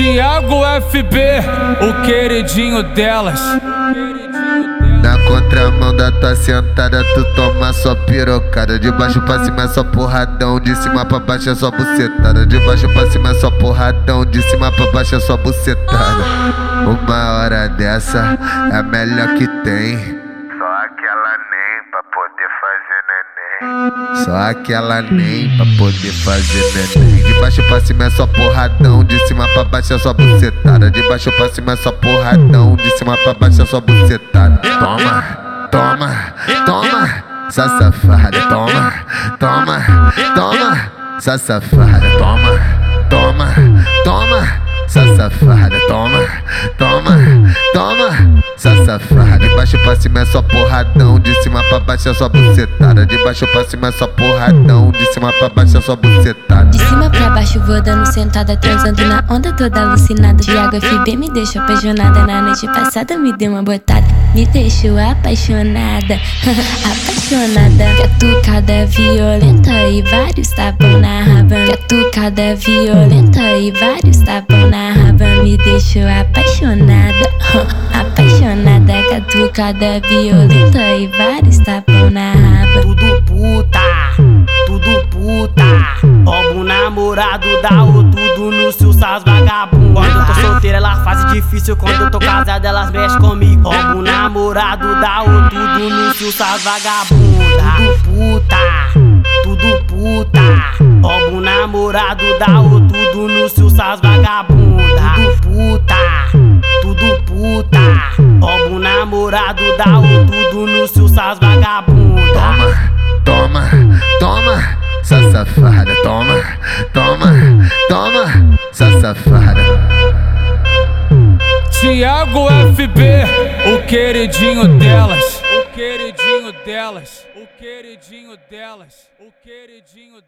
Tiago FB, o queridinho delas. Na contramão da tua sentada, tu toma só pirocada. De baixo pra cima é só porradão, de cima pra baixo é só bucetada. De baixo pra cima é só porradão, de cima pra baixo é só bucetada. Uma hora dessa é a melhor que tem. Poder fazer neném. Só aquela nem pra poder fazer neném. De baixo pra cima é só porradão, de cima pra baixo é só bucetada. De baixo pra cima é só porradão, de cima pra baixo é só bucetada. Toma, toma, toma, essa safada. Toma, toma, toma, essa safada. Toma, toma, toma. Essa safada, toma, toma, toma, pra cima é só porradão, de cima pra baixo é só bucetada. De baixo pra cima é só porradão, de cima pra baixo é só bucetada. De cima pra baixo vou dando sentada, transando na onda toda alucinada. Thiago FB me deixou apaixonada. Na noite passada me deu uma botada, me deixou apaixonada. apaixonada. Catucada violenta e vários tapão na raba. Catucada violenta e vários tapão na raba. Me deixou apaixonada. apaixonada. Catucada violenta e vários tapão na raba. Tudo puta, tudo puta. Roubo o namorado da ou tudo no sussas vagabundo. Quando eu tô solteira, ela faz difícil. Quando eu tô casada, elas mexem comigo. Roubo o namorado da ou tudo no sussas vagabunda. Tudo puta, tudo puta. Roubo o namorado da ou tudo no sussas vagabunda. Da ou tudo no sussas vagabunda. Toma, toma, toma, essa safada. Toma, toma, toma, essa safada. Tiago FB, o queridinho delas. O queridinho delas. O queridinho delas. O queridinho